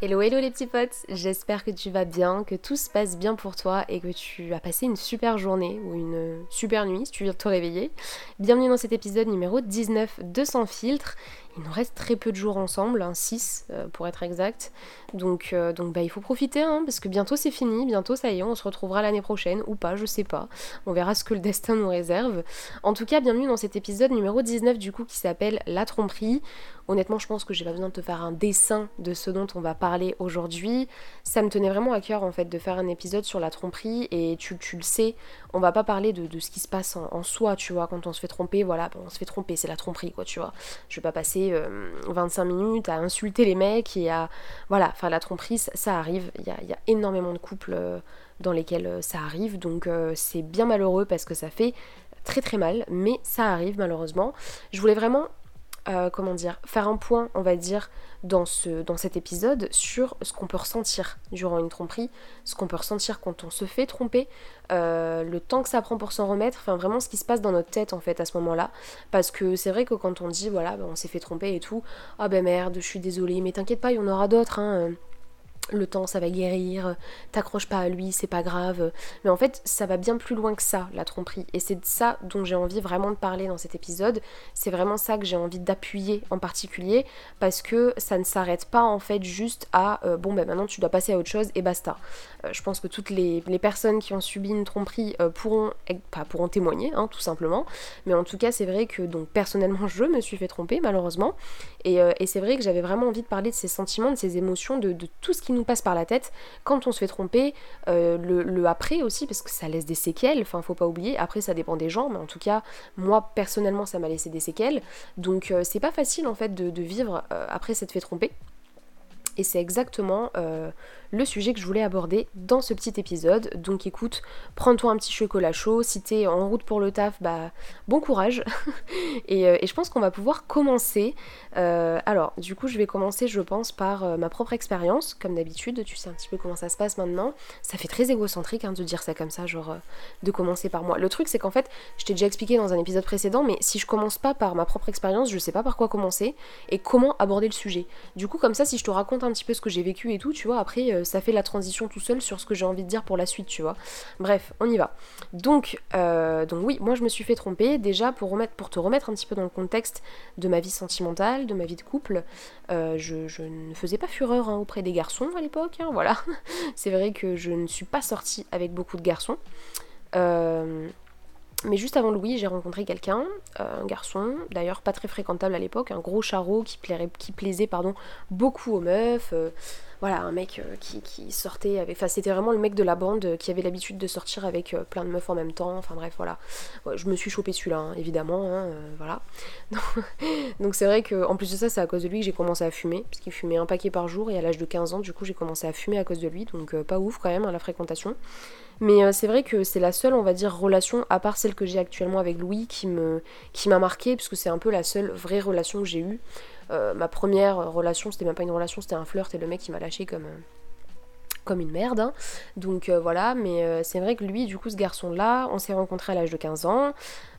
Hello hello les petits potes, j'espère que tu vas bien, que tout se passe bien pour toi et que tu as passé une super journée ou une super nuit si tu viens de te réveiller. Bienvenue dans cet épisode numéro 19 de Sans filtre. Il nous reste très peu de jours ensemble, 6 hein, euh, pour être exact. Donc, euh, donc bah, il faut profiter hein, parce que bientôt c'est fini, bientôt ça y est, on se retrouvera l'année prochaine ou pas, je sais pas. On verra ce que le destin nous réserve. En tout cas, bienvenue dans cet épisode numéro 19 du coup qui s'appelle La tromperie. Honnêtement, je pense que j'ai pas besoin de te faire un dessin de ce dont on va parler aujourd'hui. Ça me tenait vraiment à cœur en fait de faire un épisode sur la tromperie et tu, le sais, on va pas parler de, ce qui se passe en, soi, tu vois, quand on se fait tromper, voilà, on se fait tromper, c'est la tromperie quoi, tu vois. Je vais pas passer 25 euh, minutes à insulter les mecs et à. Voilà, enfin la tromperie, ça, arrive. Il y a, énormément de couples euh, dans lesquels euh, ça arrive, donc c'est bien malheureux parce que ça fait très très mal, mais ça arrive malheureusement. Je voulais vraiment euh, comment dire, faire un point, on va dire, dans, ce, dans cet épisode sur ce qu'on peut ressentir durant une tromperie, ce qu'on peut ressentir quand on se fait tromper, euh, le temps que ça prend pour s'en remettre, enfin vraiment ce qui se passe dans notre tête en fait à ce moment-là. Parce que c'est vrai que quand on dit, voilà, bah, on s'est fait tromper et tout, ah ben merde, je suis désolée, mais t'inquiète pas, il y en aura d'autres, hein le temps ça va guérir, t'accroches pas à lui, c'est pas grave. Mais en fait, ça va bien plus loin que ça, la tromperie. Et c'est de ça dont j'ai envie vraiment de parler dans cet épisode. C'est vraiment ça que j'ai envie d'appuyer en particulier, parce que ça ne s'arrête pas en fait juste à euh, bon ben maintenant tu dois passer à autre chose et basta. Euh, je pense que toutes les, personnes qui ont subi une tromperie euh, pourront, pas pourront témoigner, hein, tout simplement. Mais en tout cas, c'est vrai que donc personnellement, je me suis fait tromper malheureusement. Et, c'est vrai que j'avais vraiment envie de parler de ces sentiments, de ces émotions, de, de tout ce qui nous passe par la tête quand on se fait tromper, euh, le, après aussi, parce que ça laisse des séquelles, enfin faut pas oublier, après ça dépend des gens, mais en tout cas, moi personnellement ça m'a laissé des séquelles, donc euh, c'est pas facile en fait de, vivre euh, après s'être fait tromper. Et c'est exactement le sujet que je voulais aborder dans ce petit épisode. Donc écoute, prends-toi un petit chocolat chaud. Si t'es en route pour le taf, bah bon courage. Euh, et, je pense qu'on va pouvoir commencer. Euh, alors, du coup, je vais commencer, je pense, par euh, ma propre expérience. Comme d'habitude, tu sais un petit peu comment ça se passe maintenant. Ça fait très égocentrique hein, de dire ça comme ça, genre de commencer par moi. Le truc, c'est qu'en fait, je t'ai déjà expliqué dans un épisode précédent, mais si je commence pas par ma propre expérience, je sais pas par quoi commencer et comment aborder le sujet. Du coup, comme ça, si je te raconte un petit peu ce que j'ai vécu et tout, tu vois, après, euh, ça fait la transition tout seul sur ce que j'ai envie de dire pour la suite, tu vois. Bref, on y va. Donc, euh, donc oui, moi je me suis fait tromper déjà pour, te remettre un petit peu dans le contexte de ma vie sentimentale, de ma vie de couple. Euh, je, ne faisais pas fureur hein, auprès des garçons à l'époque, hein, voilà. C'est vrai que je ne suis pas sortie avec beaucoup de garçons. Mais juste avant Louis, j'ai rencontré quelqu'un, un garçon, d'ailleurs pas très fréquentable à l'époque, un gros charreau qui, qui plaisait pardon, beaucoup aux meufs voilà, un mec euh, qui, sortait avec. Enfin, c'était vraiment le mec de la bande euh, qui avait l'habitude de sortir avec euh, plein de meufs en même temps. Enfin, bref, voilà. je me suis chopé celui-là, hein, évidemment. Hein, voilà. Donc, c'est vrai que, en plus de ça, c'est à cause de lui que j'ai commencé à fumer. Parce qu'il fumait un paquet par jour. Et à l'âge de 15 ans, du coup, j'ai commencé à fumer à cause de lui. Donc, pas ouf quand même, hein, la fréquentation. Mais c'est vrai que c'est la seule, on va dire, relation, à part celle que j'ai actuellement avec Louis, qui m'a qui marqué, puisque c'est un peu la seule vraie relation que j'ai eue. Euh, ma première relation, c'était même pas une relation, c'était un flirt et le mec il m'a lâché comme, euh, comme une merde. Hein. Donc euh, voilà, mais c'est vrai que lui, du coup, ce garçon-là, on s'est rencontré à l'âge de 15 ans.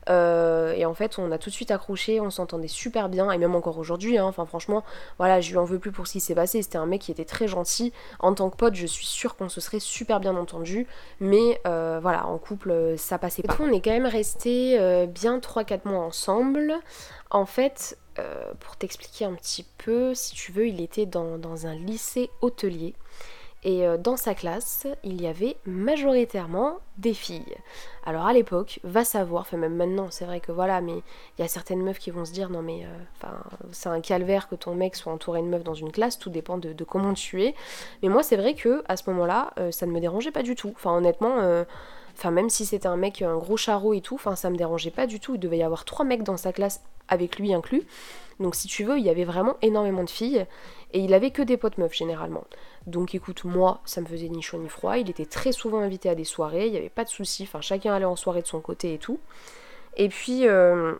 Et en fait, on a tout de suite accroché, on s'entendait super bien, et même encore aujourd'hui, hein. enfin franchement, voilà, je lui en veux plus pour ce qui s'est passé. C'était un mec qui était très gentil. En tant que pote, je suis sûre qu'on se serait super bien entendu, mais voilà, en couple, ça passait pas. On est quand même resté bien 3-4 mois ensemble. En fait, euh, pour t'expliquer un petit peu, si tu veux, il était dans, un lycée hôtelier. Et euh, dans sa classe, il y avait majoritairement des filles. Alors à l'époque, va savoir, enfin même maintenant, c'est vrai que voilà, mais il y a certaines meufs qui vont se dire non mais euh, c'est un calvaire que ton mec soit entouré de meufs dans une classe, tout dépend de, comment tu es. Mais moi c'est vrai que à ce moment-là, ça ne me dérangeait pas du tout. Enfin honnêtement, enfin même si c'était un mec, un gros charreau et tout, enfin ça me dérangeait pas du tout. Il devait y avoir trois mecs dans sa classe avec lui inclus. Donc si tu veux, il y avait vraiment énormément de filles et il avait que des potes meufs généralement. Donc écoute, moi, ça me faisait ni chaud ni froid. Il était très souvent invité à des soirées, il n'y avait pas de soucis. Enfin, chacun allait en soirée de son côté et tout. Et puis, euh,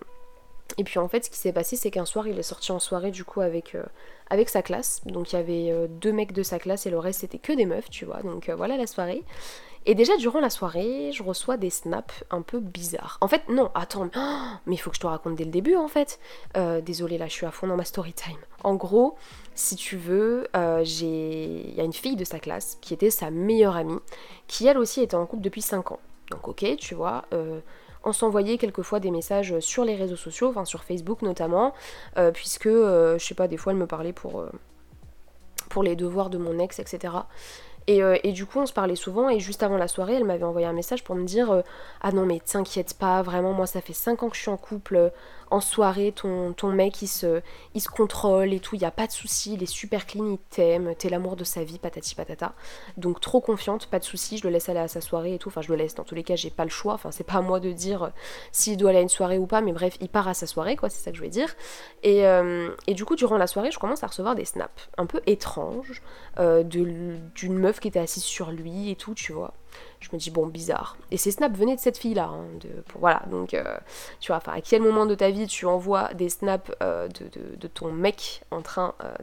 et puis en fait, ce qui s'est passé, c'est qu'un soir, il est sorti en soirée du coup avec, euh, avec sa classe. Donc il y avait euh, deux mecs de sa classe et le reste c'était que des meufs, tu vois. Donc voilà la soirée. Et déjà durant la soirée, je reçois des snaps un peu bizarres. En fait, non, attends, mais il faut que je te raconte dès le début en fait. Euh, désolée, là je suis à fond dans ma story time. En gros, si tu veux, j'ai... il y a une fille de sa classe qui était sa meilleure amie, qui elle aussi était en couple depuis 5 ans. Donc ok, tu vois, on s'envoyait quelquefois des messages sur les réseaux sociaux, enfin sur Facebook notamment, puisque, je sais pas, des fois elle me parlait pour, pour les devoirs de mon ex, etc. Euh, et, du coup, on se parlait souvent. Et juste avant la soirée, elle m'avait envoyé un message pour me dire euh, Ah non, mais t'inquiète pas, vraiment, moi, ça fait 5 ans que je suis en couple en soirée, ton, ton mec il se, il contrôle et tout, il n'y a pas de souci, il est super clean, il t'aime, t'es l'amour de sa vie, patati patata. Donc trop confiante, pas de souci, je le laisse aller à sa soirée et tout. Enfin, je le laisse, dans tous les cas, j'ai pas le choix. Enfin, c'est pas à moi de dire euh, s'il doit aller à une soirée ou pas, mais bref, il part à sa soirée, quoi, c'est ça que je voulais dire. Et, euh, et, du coup, durant la soirée, je commence à recevoir des snaps un peu étranges euh, d'une meuf qui était assise sur lui et tout, tu vois je me dis bon bizarre. Et ces snaps venaient de cette fille là hein, voilà. Donc euh, tu vois à quel moment de ta vie tu envoies des snaps euh, de, ton mec en train euh,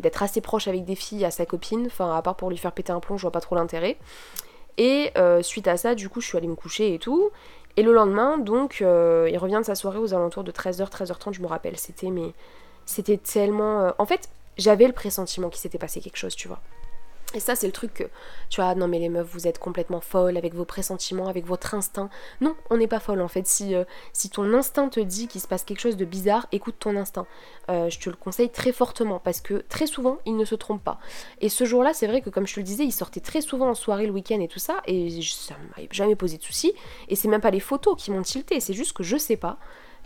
d'être assez proche avec des filles à sa copine? Enfin à part pour lui faire péter un plomb je vois pas trop l'intérêt. Et suite à ça du coup je suis allée me coucher et tout. Et le lendemain donc il revient de sa soirée aux alentours de 13h 13h30 je me rappelle. C'était mais c'était tellement en fait j'avais le pressentiment qu'il s'était passé quelque chose tu vois et ça, c'est le truc que, tu vois, non mais les meufs, vous êtes complètement folles avec vos pressentiments, avec votre instinct. Non, on n'est pas folle en fait. Si, euh, si ton instinct te dit qu'il se passe quelque chose de bizarre, écoute ton instinct. Euh, je te le conseille très fortement parce que très souvent, il ne se trompe pas. Et ce jour-là, c'est vrai que comme je te le disais, il sortait très souvent en soirée le week-end et tout ça, et ça m'a jamais posé de soucis. Et c'est même pas les photos qui m'ont tilté, c'est juste que je sais pas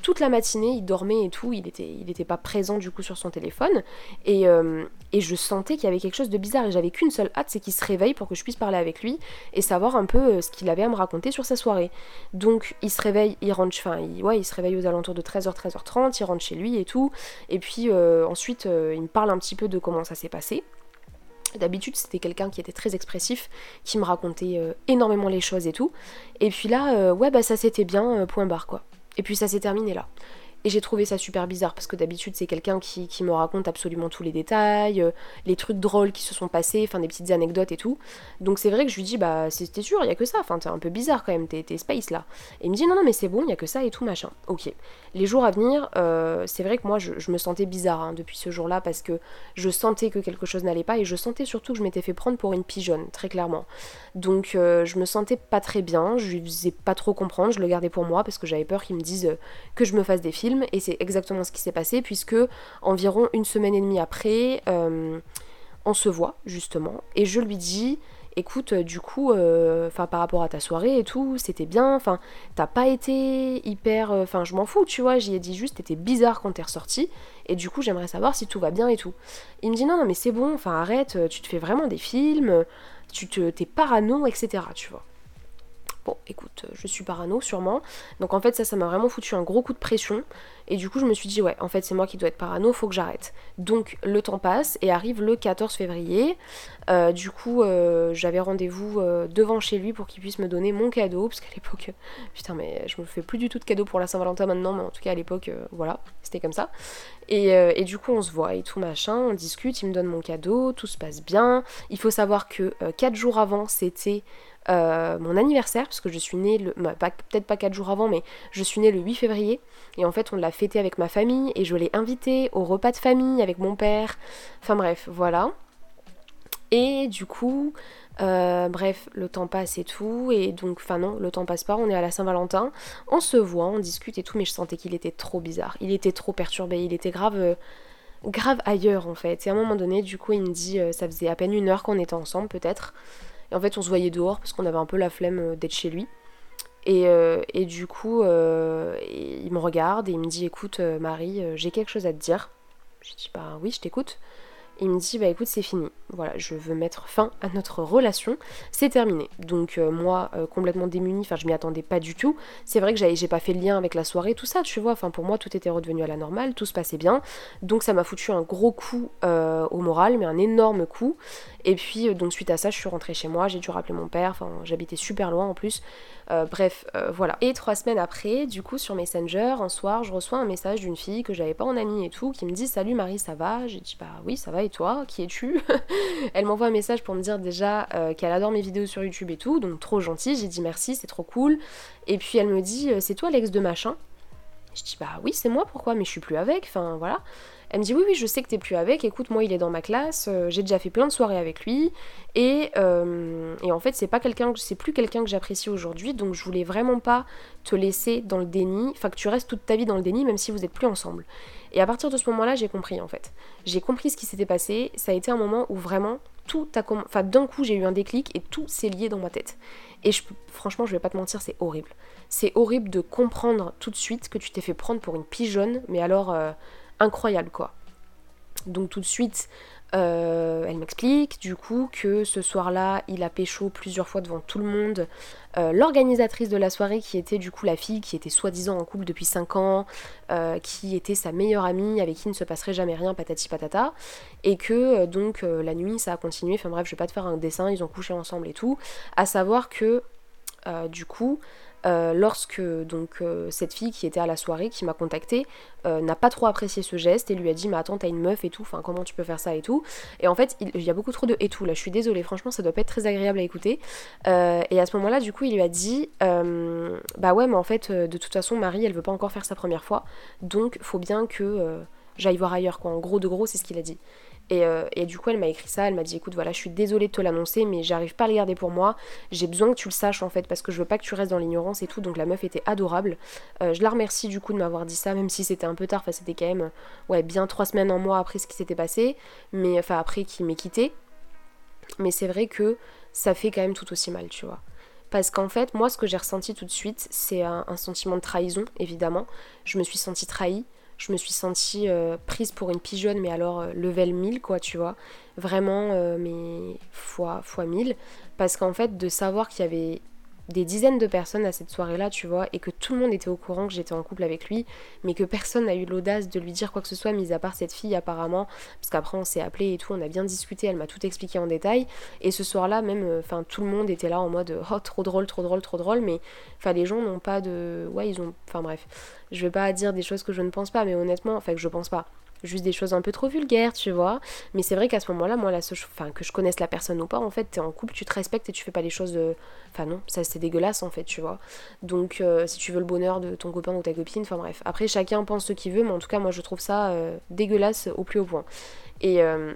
toute la matinée, il dormait et tout, il était, pas présent du coup sur son téléphone, et, euh, et je sentais qu'il y avait quelque chose de bizarre, et j'avais qu'une seule hâte, c'est qu'il se réveille pour que je puisse parler avec lui, et savoir un peu euh, ce qu'il avait à me raconter sur sa soirée. Donc il se réveille, il rentre, enfin, ouais, il se réveille aux alentours de 13h, 13h30, il rentre chez lui et tout, et puis euh, ensuite il me parle un petit peu de comment ça s'est passé. D'habitude, c'était quelqu'un qui était très expressif, qui me racontait énormément les choses et tout. Et puis là, ouais, bah ça c'était bien, point barre quoi. Et puis ça s'est terminé là. Et j'ai trouvé ça super bizarre parce que d'habitude c'est quelqu'un qui, me raconte absolument tous les détails, euh, les trucs drôles qui se sont passés, enfin des petites anecdotes et tout. Donc c'est vrai que je lui dis bah c'était sûr, il y a que ça, enfin t'es un peu bizarre quand même, t'es space là. Et il me dit non non mais c'est bon, il y a que ça et tout machin. Ok. Les jours à venir, euh, c'est vrai que moi je, me sentais bizarre hein, depuis ce jour-là parce que je sentais que quelque chose n'allait pas et je sentais surtout que je m'étais fait prendre pour une pigeonne, très clairement. Donc euh, je me sentais pas très bien, je lui faisais pas trop comprendre, je le gardais pour moi parce que j'avais peur qu'il me dise que je me fasse des films et c'est exactement ce qui s'est passé puisque environ une semaine et demie après, euh, on se voit justement et je lui dis écoute, du coup, euh, enfin par rapport à ta soirée et tout, c'était bien, enfin, t'as pas été hyper, euh, enfin, je m'en fous, tu vois, j'y ai dit juste, t'étais bizarre quand t'es ressorti, et du coup, j'aimerais savoir si tout va bien et tout. Il me dit non, non, mais c'est bon, enfin, arrête, tu te fais vraiment des films, tu te, t'es parano, etc., tu vois. Bon, écoute, je suis parano sûrement. Donc en fait, ça, ça m'a vraiment foutu un gros coup de pression. Et du coup, je me suis dit, ouais, en fait, c'est moi qui dois être parano, faut que j'arrête. Donc, le temps passe et arrive le 14 février. Euh, du coup, euh, j'avais rendez-vous euh, devant chez lui pour qu'il puisse me donner mon cadeau. Parce qu'à l'époque, putain, mais je me fais plus du tout de cadeau pour la Saint-Valentin maintenant, mais en tout cas, à l'époque, voilà, c'était comme ça. Et, et, du coup, on se voit et tout machin, on discute, il me donne mon cadeau, tout se passe bien. Il faut savoir que 4 jours avant, c'était. Mon anniversaire, parce que je suis née, le, bah, peut-être pas 4 jours avant, mais je suis née le 8 février, et en fait on l'a fêté avec ma famille et je l'ai invité au repas de famille avec mon père. Enfin bref, voilà. Et du coup, euh, bref, le temps passe et tout, et donc, enfin non, le temps passe pas, on est à la Saint-Valentin, on se voit, on discute et tout, mais je sentais qu'il était trop bizarre, il était trop perturbé, il était grave, euh, grave ailleurs en fait. Et à un moment donné, du coup, il me dit, euh, ça faisait à peine une heure qu'on était ensemble peut-être, et en fait, on se voyait dehors parce qu'on avait un peu la flemme d'être chez lui. Euh, et, du coup, euh, il me regarde et il me dit Écoute, euh, Marie, j'ai quelque chose à te dire. Je dis Bah oui, je t'écoute il me dit bah écoute c'est fini, voilà je veux mettre fin à notre relation, c'est terminé. Donc euh, moi euh, complètement démunie, enfin je m'y attendais pas du tout. C'est vrai que j'ai pas fait le lien avec la soirée, tout ça, tu vois, enfin pour moi tout était redevenu à la normale, tout se passait bien. Donc ça m'a foutu un gros coup euh, au moral, mais un énorme coup. Et puis donc suite à ça je suis rentrée chez moi, j'ai dû rappeler mon père, enfin j'habitais super loin en plus. bref, voilà. Et trois semaines après, du coup sur Messenger, un soir, je reçois un message d'une fille que j'avais pas en amie et tout, qui me dit Salut Marie, ça va? J'ai dit Bah oui, ça va toi? Qui es-tu? Elle m'envoie un message pour me dire déjà euh, qu'elle adore mes vidéos sur YouTube et tout, donc trop gentil, j'ai dit merci, c'est trop cool. Et puis elle me dit euh, c'est toi l'ex de machin? Je dis bah oui c'est moi, pourquoi? Mais je suis plus avec, enfin voilà. Elle me dit oui oui je sais que t'es plus avec, écoute moi il est dans ma classe, euh, j'ai déjà fait plein de soirées avec lui et, euh, en fait c'est pas quelqu'un c'est plus quelqu'un que j'apprécie aujourd'hui donc je voulais vraiment pas te laisser dans le déni, enfin que tu restes toute ta vie dans le déni même si vous êtes plus ensemble. Et à partir de ce moment-là j'ai compris en fait. J'ai compris ce qui s'était passé, ça a été un moment où vraiment tout a enfin d'un coup j'ai eu un déclic et tout s'est lié dans ma tête. Et franchement je vais pas te mentir c'est horrible. C'est horrible de comprendre tout de suite que tu t'es fait prendre pour une pigeonne mais alors euh, incroyable quoi. Donc tout de suite, euh, elle m'explique du coup que ce soir-là, il a pécho plusieurs fois devant tout le monde. Euh, l'organisatrice de la soirée, qui était du coup la fille qui était soi-disant en couple depuis 5 ans, euh, qui était sa meilleure amie, avec qui ne se passerait jamais rien, patati patata, et que donc la nuit ça a continué. Enfin bref, je vais pas te faire un dessin, ils ont couché ensemble et tout. À savoir que du coup, euh, lorsque donc euh, cette fille qui était à la soirée, qui m'a contacté, euh, n'a pas trop apprécié ce geste et lui a dit mais attends t'as une meuf et tout, enfin comment tu peux faire ça et tout. Et en fait il, y a beaucoup trop de et tout là, je suis désolée, franchement ça doit pas être très agréable à écouter. et à ce moment-là du coup il lui a dit bah ouais mais en fait de toute façon Marie elle veut pas encore faire sa première fois, donc faut bien que j'aille voir ailleurs quoi. En gros de gros c'est ce qu'il a dit. Euh, et, du coup, elle m'a écrit ça, elle m'a dit écoute, voilà, je suis désolée de te l'annoncer, mais j'arrive pas à le garder pour moi. J'ai besoin que tu le saches en fait, parce que je veux pas que tu restes dans l'ignorance et tout. Donc la meuf était adorable. Euh, je la remercie du coup de m'avoir dit ça, même si c'était un peu tard, enfin c'était quand même ouais, bien trois semaines, en mois après ce qui s'était passé, mais enfin après qu'il m'ait quitté. Mais c'est vrai que ça fait quand même tout aussi mal, tu vois. Parce qu'en fait, moi, ce que j'ai ressenti tout de suite, c'est un, un, sentiment de trahison, évidemment. Je me suis sentie trahie je me suis sentie euh, prise pour une pigeonne, mais alors euh, level 1000, quoi, tu vois. Vraiment, euh, mais fois, fois 1000. Parce qu'en fait, de savoir qu'il y avait des dizaines de personnes à cette soirée-là, tu vois, et que tout le monde était au courant que j'étais en couple avec lui, mais que personne n'a eu l'audace de lui dire quoi que ce soit, mis à part cette fille apparemment, parce qu'après on s'est appelé et tout, on a bien discuté, elle m'a tout expliqué en détail, et ce soir-là même, euh, enfin tout le monde était là en mode oh trop drôle, trop drôle, trop drôle, mais enfin les gens n'ont pas de, ouais ils ont, enfin bref, je vais pas dire des choses que je ne pense pas, mais honnêtement, enfin que je pense pas, juste des choses un peu trop vulgaires, tu vois. Mais c'est vrai qu'à ce moment-là, moi, la enfin, que je connaisse la personne ou pas, en fait, t'es en couple, tu te respectes et tu fais pas les choses. Enfin, non, ça c'est dégueulasse en fait, tu vois. Donc, euh, si tu veux le bonheur de ton copain ou ta copine, enfin bref. Après, chacun pense ce qu'il veut, mais en tout cas, moi, je trouve ça euh, dégueulasse au plus haut point. Et. Euh,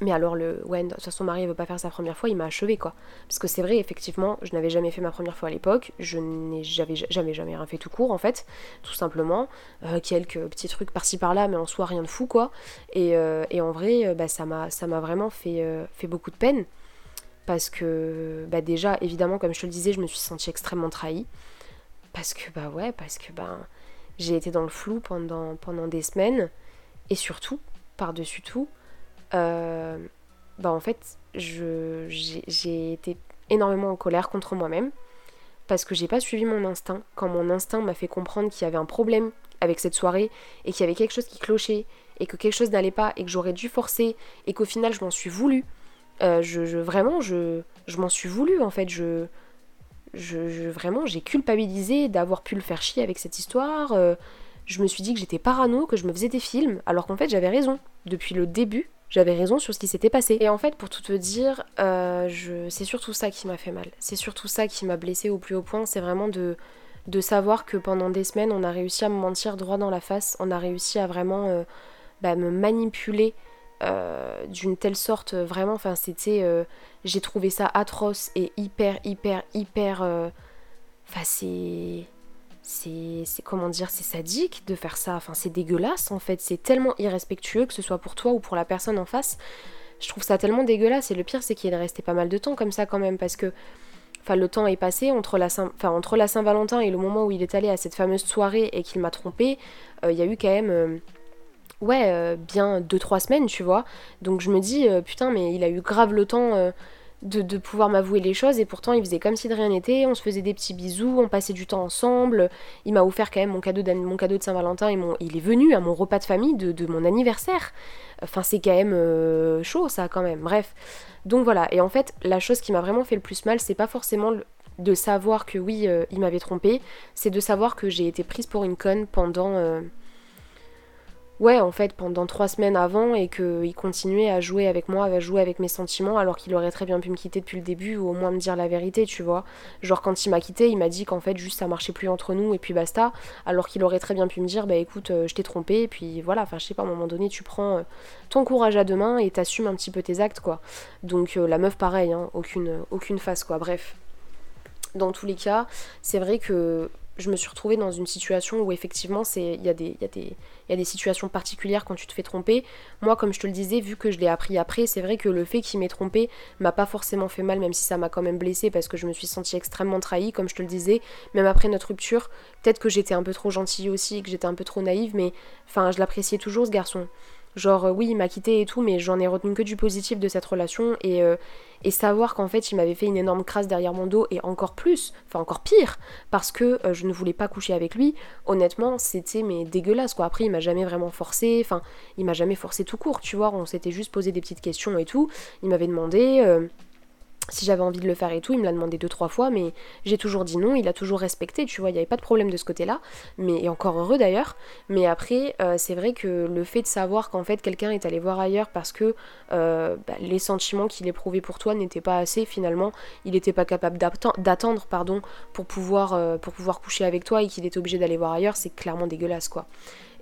mais alors le ouais, de toute façon Marie veut pas faire sa première fois, il m'a achevé quoi. Parce que c'est vrai, effectivement, je n'avais jamais fait ma première fois à l'époque, je n'ai jamais, jamais jamais rien fait tout court en fait, tout simplement. Euh, quelques petits trucs par-ci par-là, mais en soi rien de fou quoi. Et, euh, en vrai, euh, bah, ça m'a vraiment fait, beaucoup de peine. Parce que bah déjà, évidemment, comme je te le disais, je me suis sentie extrêmement trahie. Parce que bah ouais, parce que ben j'ai été dans le flou pendant, pendant des semaines. Et surtout, par-dessus tout, euh, bah en fait, j'ai été énormément en colère contre moi-même parce que j'ai pas suivi mon instinct. Quand mon instinct m'a fait comprendre qu'il y avait un problème avec cette soirée et qu'il y avait quelque chose qui clochait et que quelque chose n'allait pas et que j'aurais dû forcer et qu'au final je m'en suis voulu. Euh, je, vraiment, je, je m'en suis voulu en fait. Je, je, vraiment, j'ai culpabilisé d'avoir pu le faire chier avec cette histoire. Euh, je me suis dit que j'étais parano, que je me faisais des films, alors qu'en fait j'avais raison. Depuis le début, j'avais raison sur ce qui s'était passé. Et en fait, pour tout te dire, euh, c'est surtout ça qui m'a fait mal. C'est surtout ça qui m'a blessé au plus haut point. C'est vraiment de, de savoir que pendant des semaines, on a réussi à me mentir droit dans la face. On a réussi à vraiment euh, bah, me manipuler euh, d'une telle sorte. Vraiment, enfin, c'était. J'ai trouvé ça atroce et hyper, hyper, hyper. Enfin, c'est c'est comment dire c'est sadique de faire ça. Enfin c'est dégueulasse en fait. C'est tellement irrespectueux que ce soit pour toi ou pour la personne en face. Je trouve ça tellement dégueulasse. Et le pire c'est qu'il est resté pas mal de temps comme ça quand même parce que enfin le temps est passé entre la Saint-Valentin et le moment où il est allé à cette fameuse soirée et qu'il m'a trompé euh, il y a eu quand même euh, ouais euh, bien 2-3 semaines tu vois. Donc je me dis putain mais il a eu grave le temps de, pouvoir m'avouer les choses. Et pourtant il faisait comme si de rien n'était, on se faisait des petits bisous, on passait du temps ensemble, il m'a offert quand même mon cadeau, mon cadeau de Saint-Valentin et mon, il est venu à mon repas de famille de, mon anniversaire. Enfin c'est quand même euh, chaud ça quand même, bref. Donc voilà, et en fait la chose qui m'a vraiment fait le plus mal c'est pas forcément de savoir que oui euh, il m'avait trompé, c'est de savoir que j'ai été prise pour une conne pendant... Euh, ouais, en fait, pendant trois semaines avant et qu'il continuait à jouer avec moi, à jouer avec mes sentiments, alors qu'il aurait très bien pu me quitter depuis le début ou au moins me dire la vérité, tu vois. Genre, quand il m'a quitté, il m'a dit qu'en fait, juste ça marchait plus entre nous et puis basta, alors qu'il aurait très bien pu me dire, bah écoute, euh, je t'ai trompé, et puis voilà, enfin, je sais pas, à un moment donné, tu prends euh, ton courage à deux mains et t'assumes un petit peu tes actes, quoi. Donc, euh, la meuf, pareil, hein, aucune, aucune face, quoi. Bref. Dans tous les cas, c'est vrai que je me suis retrouvée dans une situation où effectivement il y, a des, situations particulières quand tu te fais tromper. Moi, comme je te le disais, vu que je l'ai appris après, c'est vrai que le fait qu'il m'ait trompé m'a pas forcément fait mal, même si ça m'a quand même blessé parce que je me suis sentie extrêmement trahie, comme je te le disais. Même après notre rupture, peut-être que j'étais un peu trop gentille aussi, que j'étais un peu trop naïve, mais enfin, je l'appréciais toujours ce garçon. Genre, euh, oui, il m'a quitté et tout, mais j'en ai retenu que du positif de cette relation. Et, euh, et savoir qu'en fait, il m'avait fait une énorme crasse derrière mon dos, et encore plus, enfin encore pire, parce que euh, je ne voulais pas coucher avec lui, honnêtement, c'était mais dégueulasse, quoi. Après, il m'a jamais vraiment forcé, enfin, il m'a jamais forcé tout court, tu vois. On s'était juste posé des petites questions et tout. Il m'avait demandé si j'avais envie de le faire et tout, il me l'a demandé deux trois fois, mais j'ai toujours dit non, il a toujours respecté, tu vois, il n'y avait pas de problème de ce côté-là, mais et encore heureux d'ailleurs. Mais après, euh, c'est vrai que le fait de savoir qu'en fait quelqu'un est allé voir ailleurs parce que euh, bah, les sentiments qu'il éprouvait pour toi n'étaient pas assez finalement, il n'était pas capable d'attendre, pardon, pour pouvoir, euh, pour pouvoir coucher avec toi et qu'il était obligé d'aller voir ailleurs, c'est clairement dégueulasse quoi.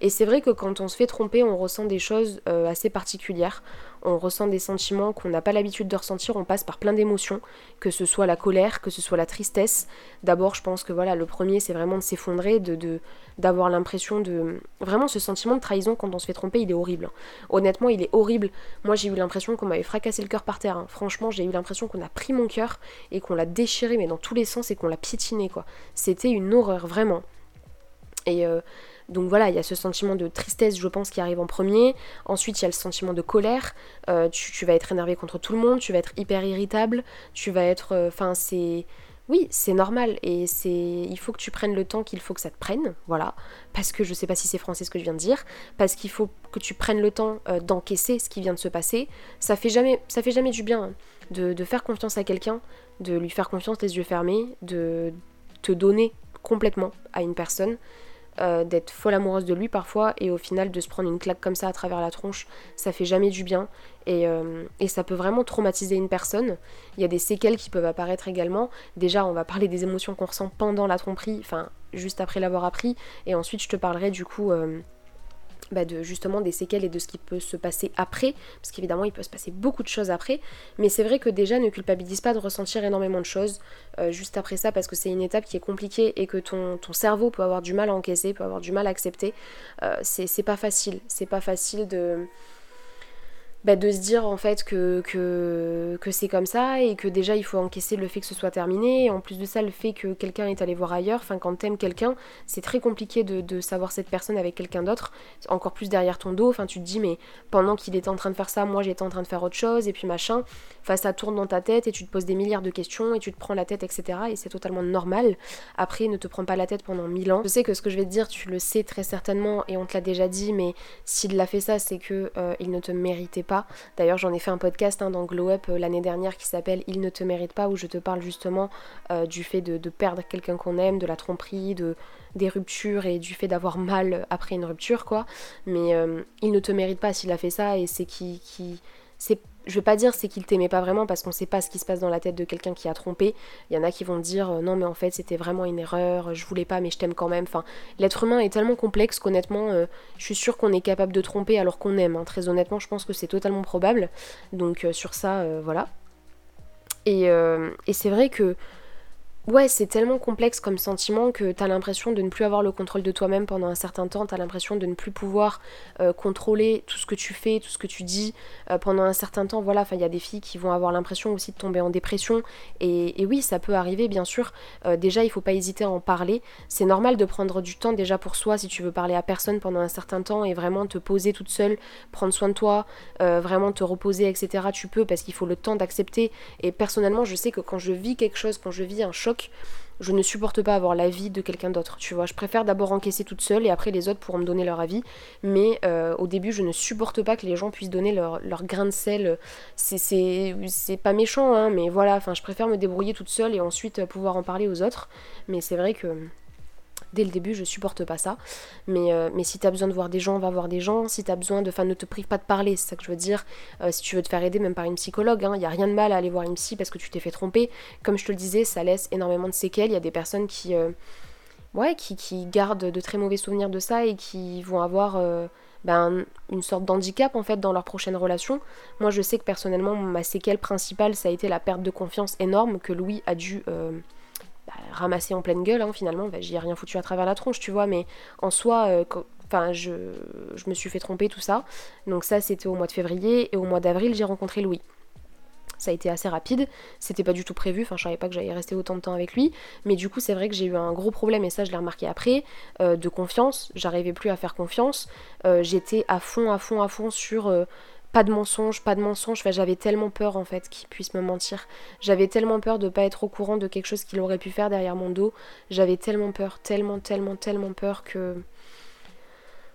Et c'est vrai que quand on se fait tromper, on ressent des choses euh, assez particulières. On ressent des sentiments qu'on n'a pas l'habitude de ressentir. On passe par plein d'émotions, que ce soit la colère, que ce soit la tristesse. D'abord, je pense que voilà, le premier, c'est vraiment de s'effondrer, de d'avoir l'impression de vraiment ce sentiment de trahison quand on se fait tromper, il est horrible. Honnêtement, il est horrible. Moi, j'ai eu l'impression qu'on m'avait fracassé le cœur par terre. Hein. Franchement, j'ai eu l'impression qu'on a pris mon cœur et qu'on l'a déchiré, mais dans tous les sens, et qu'on l'a piétiné, quoi. C'était une horreur, vraiment. Et euh, donc voilà, il y a ce sentiment de tristesse, je pense, qui arrive en premier. Ensuite, il y a le sentiment de colère. Euh, tu, vas être énervé contre tout le monde, tu vas être hyper irritable, tu vas être... Euh, enfin, c'est... Oui, c'est normal et c'est il faut que tu prennes le temps qu'il faut que ça te prenne, voilà, parce que je sais pas si c'est français ce que je viens de dire, parce qu'il faut que tu prennes le temps euh, d'encaisser ce qui vient de se passer. Ça fait jamais ça fait jamais du bien hein, de, de faire confiance à quelqu'un, de lui faire confiance les yeux fermés, de te donner complètement à une personne. Euh, d'être folle amoureuse de lui parfois et au final de se prendre une claque comme ça à travers la tronche, ça fait jamais du bien et, euh, et, ça peut vraiment traumatiser une personne. Il y a des séquelles qui peuvent apparaître également. Déjà, on va parler des émotions qu'on ressent pendant la tromperie, enfin juste après l'avoir appris, et ensuite je te parlerai du coup euh, bah, de justement des séquelles et de ce qui peut se passer après, parce qu'évidemment il peut se passer beaucoup de choses après, mais c'est vrai que déjà ne culpabilise pas de ressentir énormément de choses euh, juste après ça, parce que c'est une étape qui est compliquée et que ton, cerveau peut avoir du mal à encaisser, peut avoir du mal à accepter. Euh, c'est pas facile, c'est pas facile de bah, de se dire en fait que, que, que c'est comme ça et que déjà il faut encaisser le fait que ce soit terminé. Et en plus de ça, le fait que quelqu'un est allé voir ailleurs, enfin quand t'aimes quelqu'un, c'est très compliqué de, de, savoir cette personne avec quelqu'un d'autre, encore plus derrière ton dos. Enfin tu te dis mais pendant qu'il était en train de faire ça, moi j'étais en train de faire autre chose et puis machin. Enfin ça tourne dans ta tête et tu te poses des milliards de questions et tu te prends la tête, etc. Et c'est totalement normal. Après ne te prends pas la tête pendant mille ans. Je sais que ce que je vais te dire, tu le sais très certainement et on te l'a déjà dit, mais s'il l'a fait ça, c'est que euh, il ne te méritait pas. D'ailleurs, j'en ai fait un podcast hein, dans Glow Up euh, l'année dernière qui s'appelle Il ne te mérite pas, où je te parle justement euh, du fait de, perdre quelqu'un qu'on aime, de la tromperie, de, des ruptures et du fait d'avoir mal après une rupture, quoi. Mais euh, il ne te mérite pas s'il a fait ça et c'est qui c'est je veux pas dire c'est qu'il t'aimait pas vraiment parce qu'on sait pas ce qui se passe dans la tête de quelqu'un qui a trompé. Il y en a qui vont dire euh, non mais en fait c'était vraiment une erreur, je voulais pas mais je t'aime quand même. Enfin, l'être humain est tellement complexe qu'honnêtement euh, je suis sûre qu'on est capable de tromper alors qu'on aime. Hein. Très honnêtement je pense que c'est totalement probable. Donc euh, sur ça voilà. Et c'est vrai que Ouais, c'est tellement complexe comme sentiment que t'as l'impression de ne plus avoir le contrôle de toi-même pendant un certain temps, t'as l'impression de ne plus pouvoir euh, contrôler tout ce que tu fais, tout ce que tu dis euh, pendant un certain temps. Voilà, enfin, il y a des filles qui vont avoir l'impression aussi de tomber en dépression. Et, oui, ça peut arriver, bien sûr. Euh, déjà, il faut pas hésiter à en parler. C'est normal de prendre du temps déjà pour soi si tu veux parler à personne pendant un certain temps et vraiment te poser toute seule, prendre soin de toi, vraiment te reposer, etc. Tu peux parce qu'il faut le temps d'accepter. Et personnellement, je sais que quand je vis quelque chose, quand je vis un choc, je ne supporte pas avoir l'avis de quelqu'un d'autre, tu vois. Je préfère d'abord encaisser toute seule et après les autres pourront me donner leur avis. Mais euh, au début, je ne supporte pas que les gens puissent donner leur, grain de sel. C'est pas méchant, hein, mais voilà, enfin, je préfère me débrouiller toute seule et ensuite pouvoir en parler aux autres. Mais c'est vrai que dès le début, je supporte pas ça. Mais, euh, mais si t'as besoin de voir des gens, va voir des gens. Si t'as besoin de. Enfin, ne te prive pas de parler, c'est ça que je veux dire. Euh, si tu veux te faire aider, même par une psychologue, il hein, n'y a rien de mal à aller voir une psy parce que tu t'es fait tromper. Comme je te le disais, ça laisse énormément de séquelles. Il y a des personnes qui. ouais, qui, qui, gardent de très mauvais souvenirs de ça et qui vont avoir ben, une sorte d'handicap en fait dans leur prochaine relation. Moi je sais que personnellement ma séquelle principale ça a été la perte de confiance énorme que Louis a dû euh, ramasser en pleine gueule hein, finalement. J'y ai rien foutu à travers la tronche tu vois mais en soi euh, je me suis fait tromper tout ça. Donc ça c'était au mois de février et au mois d'avril j'ai rencontré Louis. Ça a été assez rapide, c'était pas du tout prévu, enfin je savais pas que j'allais rester autant de temps avec lui, mais du coup c'est vrai que j'ai eu un gros problème, et ça je l'ai remarqué après, euh, de confiance, j'arrivais plus à faire confiance, euh, j'étais à fond, à fond, à fond sur... Pas de mensonge, pas de mensonge, enfin, j'avais tellement peur en fait qu'il puisse me mentir. J'avais tellement peur de pas être au courant de quelque chose qu'il aurait pu faire derrière mon dos. J'avais tellement peur, tellement, tellement, tellement peur que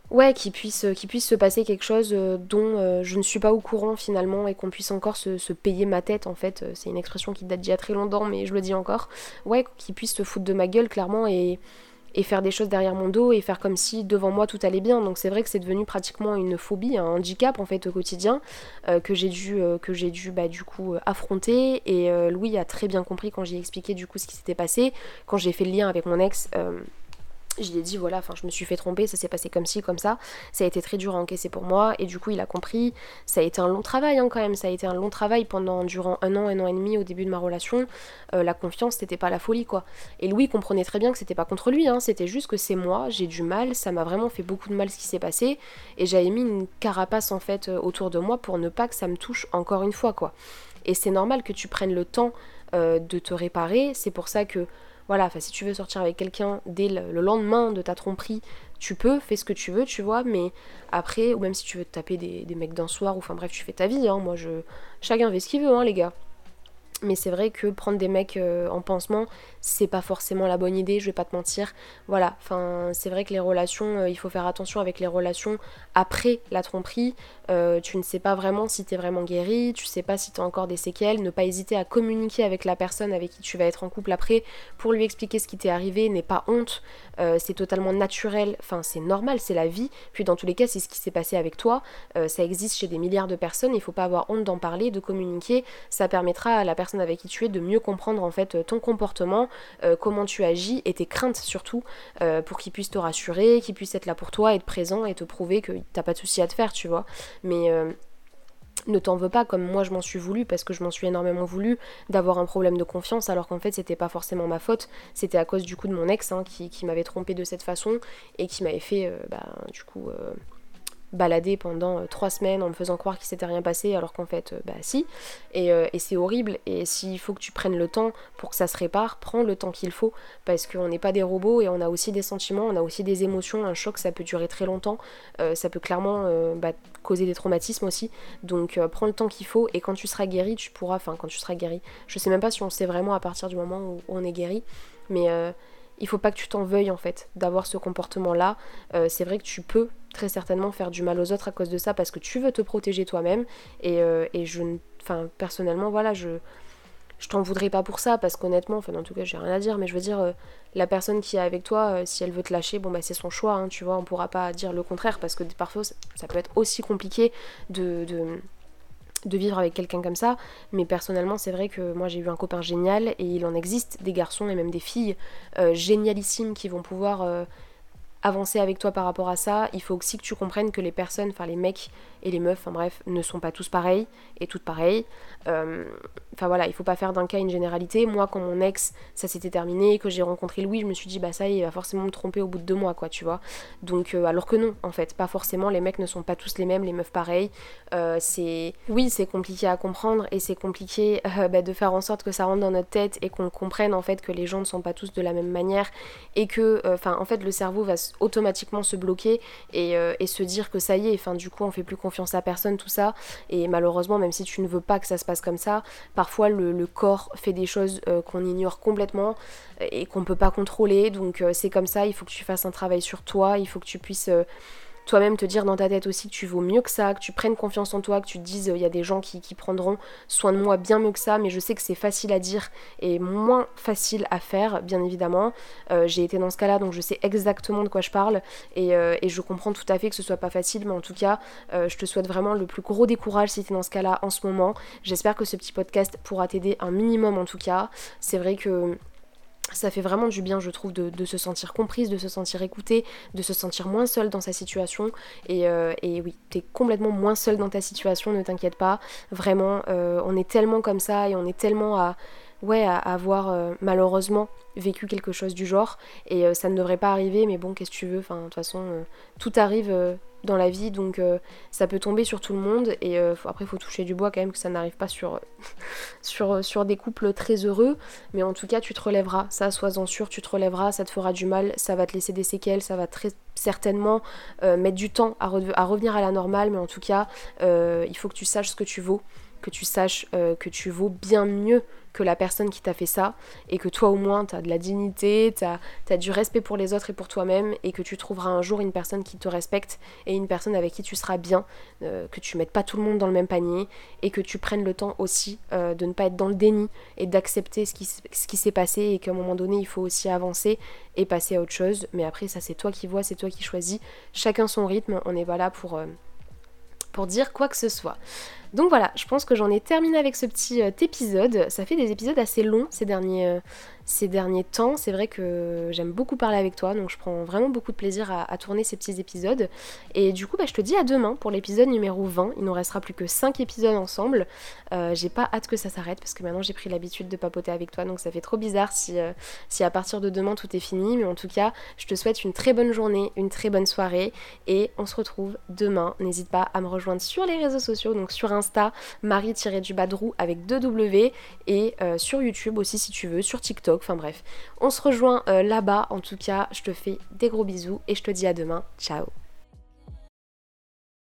ouais, qu'il puisse, se passer quelque chose euh, dont euh, je ne suis pas au courant finalement et qu'on puisse encore se, payer ma tête en fait. C'est une expression qui date d'il y a très longtemps, mais je le dis encore. Ouais, qu'il puisse se foutre de ma gueule clairement et, faire des choses derrière mon dos et faire comme si devant moi tout allait bien. Donc c'est vrai que c'est devenu pratiquement une phobie, un handicap en fait au quotidien que j'ai dû, que j'ai dû bah, du coup affronter. Et Louis a très bien compris quand j'ai expliqué du coup ce qui s'était passé, quand j'ai fait le lien avec mon ex je lui ai dit voilà, enfin je me suis fait tromper, ça s'est passé comme ci, comme ça. Ça a été très dur à encaisser pour moi et du coup il a compris. Ça a été un long travail hein, quand même, ça a été un long travail pendant durant un an, un an et demi au début de ma relation. Euh, la confiance c'était pas la folie quoi. Et Louis comprenait très bien que c'était pas contre lui, hein, c'était juste que c'est moi, j'ai du mal, ça m'a vraiment fait beaucoup de mal ce qui s'est passé et j'avais mis une carapace en fait euh, autour de moi pour ne pas que ça me touche encore une fois quoi. Et c'est normal que tu prennes le temps euh, de te réparer, c'est pour ça que voilà, si tu veux sortir avec quelqu'un dès le, lendemain de ta tromperie, tu peux, fais ce que tu veux, tu vois, mais après, ou même si tu veux te taper des, mecs d'un soir, ou enfin bref, tu fais ta vie, hein, moi je. Chacun fait ce qu'il veut, hein, les gars. Mais c'est vrai que prendre des mecs euh, en pansement, c'est pas forcément la bonne idée, je vais pas te mentir. Voilà, enfin, c'est vrai que les relations, euh, il faut faire attention avec les relations après la tromperie. Euh, tu ne sais pas vraiment si t'es vraiment guéri, tu sais pas si t'as encore des séquelles. Ne pas hésiter à communiquer avec la personne avec qui tu vas être en couple après pour lui expliquer ce qui t'est arrivé. N'aie pas honte, c'est totalement naturel, enfin, c'est normal, c'est la vie. Puis dans tous les cas, c'est ce qui s'est passé avec toi. ça existe chez des milliards de personnes, il faut pas avoir honte d'en parler, de communiquer. Ça permettra à la personne avec qui tu es de mieux comprendre en fait ton comportement, euh, comment tu agis et tes craintes surtout euh, pour qu'il puisse te rassurer, qu'il puisse être là pour toi, être présent et te prouver que t'as pas de souci à te faire, tu vois. Mais euh, ne t'en veux pas comme moi je m'en suis voulu parce que je m'en suis énormément voulu d'avoir un problème de confiance alors qu'en fait c'était pas forcément ma faute c'était à cause du coup de mon ex hein, qui, m'avait trompé de cette façon et qui m'avait fait bah, du coup balader pendant euh, trois semaines en me faisant croire qu'il s'était rien passé alors qu'en fait, euh, bah si. Euh, et, c'est horrible. Et s'il faut que tu prennes le temps pour que ça se répare, prends le temps qu'il faut parce qu'on n'est pas des robots et on a aussi des sentiments, on a aussi des émotions. Un choc, ça peut durer très longtemps. ça peut clairement bah, causer des traumatismes aussi. Donc prends le temps qu'il faut et quand tu seras guéri, tu pourras, enfin quand tu seras guéri, je sais même pas si on sait vraiment à partir du moment où on est guéri, mais il faut pas que tu t'en veuilles en fait d'avoir ce comportement là. c'est vrai que tu peux très certainement faire du mal aux autres à cause de ça parce que tu veux te protéger toi-même et, euh, et, je enfin personnellement voilà je je t'en voudrais pas pour ça parce qu'honnêtement enfin en tout cas j'ai rien à dire mais je veux dire euh, la personne qui est avec toi euh, si elle veut te lâcher bon bah c'est son choix hein, tu vois on pourra pas dire le contraire parce que parfois ça peut être aussi compliqué de, de de vivre avec quelqu'un comme ça, mais personnellement c'est vrai que moi j'ai eu un copain génial et il en existe des garçons et même des filles génialissimes qui vont pouvoir avancer avec toi par rapport à ça, il faut aussi que tu comprennes que les personnes, enfin les mecs et les meufs, enfin bref, ne sont pas tous pareils et toutes pareilles. Euh, enfin voilà, il faut pas faire d'un cas une généralité. Moi, quand mon ex, ça s'était terminé, que j'ai rencontré Louis, je me suis dit, bah ça, il va forcément me tromper au bout de deux mois, quoi, tu vois. Donc, euh, alors que non, en fait, pas forcément, les mecs ne sont pas tous les mêmes, les meufs pareilles. Euh, c'est. Oui, c'est compliqué à comprendre et c'est compliqué bah, de faire en sorte que ça rentre dans notre tête et qu'on comprenne en fait que les gens ne sont pas tous de la même manière et que, enfin, en fait, le cerveau va automatiquement se bloquer et, et se dire que ça y est, enfin, du coup, on fait plus confiance confiance à personne, tout ça. Et malheureusement, même si tu ne veux pas que ça se passe comme ça, parfois le, corps fait des choses euh, qu'on ignore complètement et qu'on peut pas contrôler. Donc euh, c'est comme ça, il faut que tu fasses un travail sur toi, il faut que tu puisses... Euh, toi-même te dire dans ta tête aussi que tu vaux mieux que ça, que tu prennes confiance en toi, que tu te dises il y a des gens qui, prendront soin de moi bien mieux que ça, mais je sais que c'est facile à dire et moins facile à faire, bien évidemment. Euh, j'ai été dans ce cas-là, donc je sais exactement de quoi je parle et, euh, et, je comprends tout à fait que ce soit pas facile, mais en tout cas, je te souhaite vraiment le plus gros décourage si tu es dans ce cas-là en ce moment. J'espère que ce petit podcast pourra t'aider un minimum en tout cas. C'est vrai que ça fait vraiment du bien, je trouve, de, se sentir comprise, de se sentir écoutée, de se sentir moins seule dans sa situation. Et, euh, et oui, t'es complètement moins seule dans ta situation, ne t'inquiète pas. Vraiment, euh, on est tellement comme ça et on est tellement à, ouais, à avoir euh, malheureusement vécu quelque chose du genre. Et ça ne devrait pas arriver, mais bon, qu'est-ce que tu veux? Enfin, de toute façon, tout arrive dans la vie, donc euh, ça peut tomber sur tout le monde. Et euh, après, il faut toucher du bois quand même que ça n'arrive pas sur, sur, sur des couples très heureux. Mais en tout cas, tu te relèveras, ça, sois-en sûr, tu te relèveras, ça te fera du mal, ça va te laisser des séquelles, ça va très certainement euh, mettre du temps à, à, revenir à la normale. Mais en tout cas, il faut que tu saches ce que tu vaux, que tu saches que tu vaux bien mieux que la personne qui t'a fait ça et que toi au moins tu as de la dignité, tu as, du respect pour les autres et pour toi-même et que tu trouveras un jour une personne qui te respecte et une personne avec qui tu seras bien, euh, que tu mettes pas tout le monde dans le même panier et que tu prennes le temps aussi euh, de ne pas être dans le déni et d'accepter ce qui, ce qui s'est passé et qu'à un moment donné il faut aussi avancer et passer à autre chose. Mais après ça c'est toi qui vois, c'est toi qui choisis, chacun son rythme, on est là pour, euh, pour dire quoi que ce soit. Donc voilà, je pense que j'en ai terminé avec ce petit épisode. Ça fait des épisodes assez longs ces derniers, ces derniers temps. C'est vrai que j'aime beaucoup parler avec toi, donc je prends vraiment beaucoup de plaisir à, tourner ces petits épisodes. Et du coup, bah, je te dis à demain pour l'épisode numéro 20. Il nous restera plus que 5 épisodes ensemble. Euh, j'ai pas hâte que ça s'arrête parce que maintenant j'ai pris l'habitude de papoter avec toi, donc ça fait trop bizarre si, euh, si à partir de demain tout est fini. Mais en tout cas, je te souhaite une très bonne journée, une très bonne soirée et on se retrouve demain. N'hésite pas à me rejoindre sur les réseaux sociaux, donc sur Insta, Marie-du-Badrou avec 2 W et euh, sur YouTube aussi si tu veux, sur TikTok Enfin bref, on se rejoint euh, là-bas. En tout cas, je te fais des gros bisous et je te dis à demain. Ciao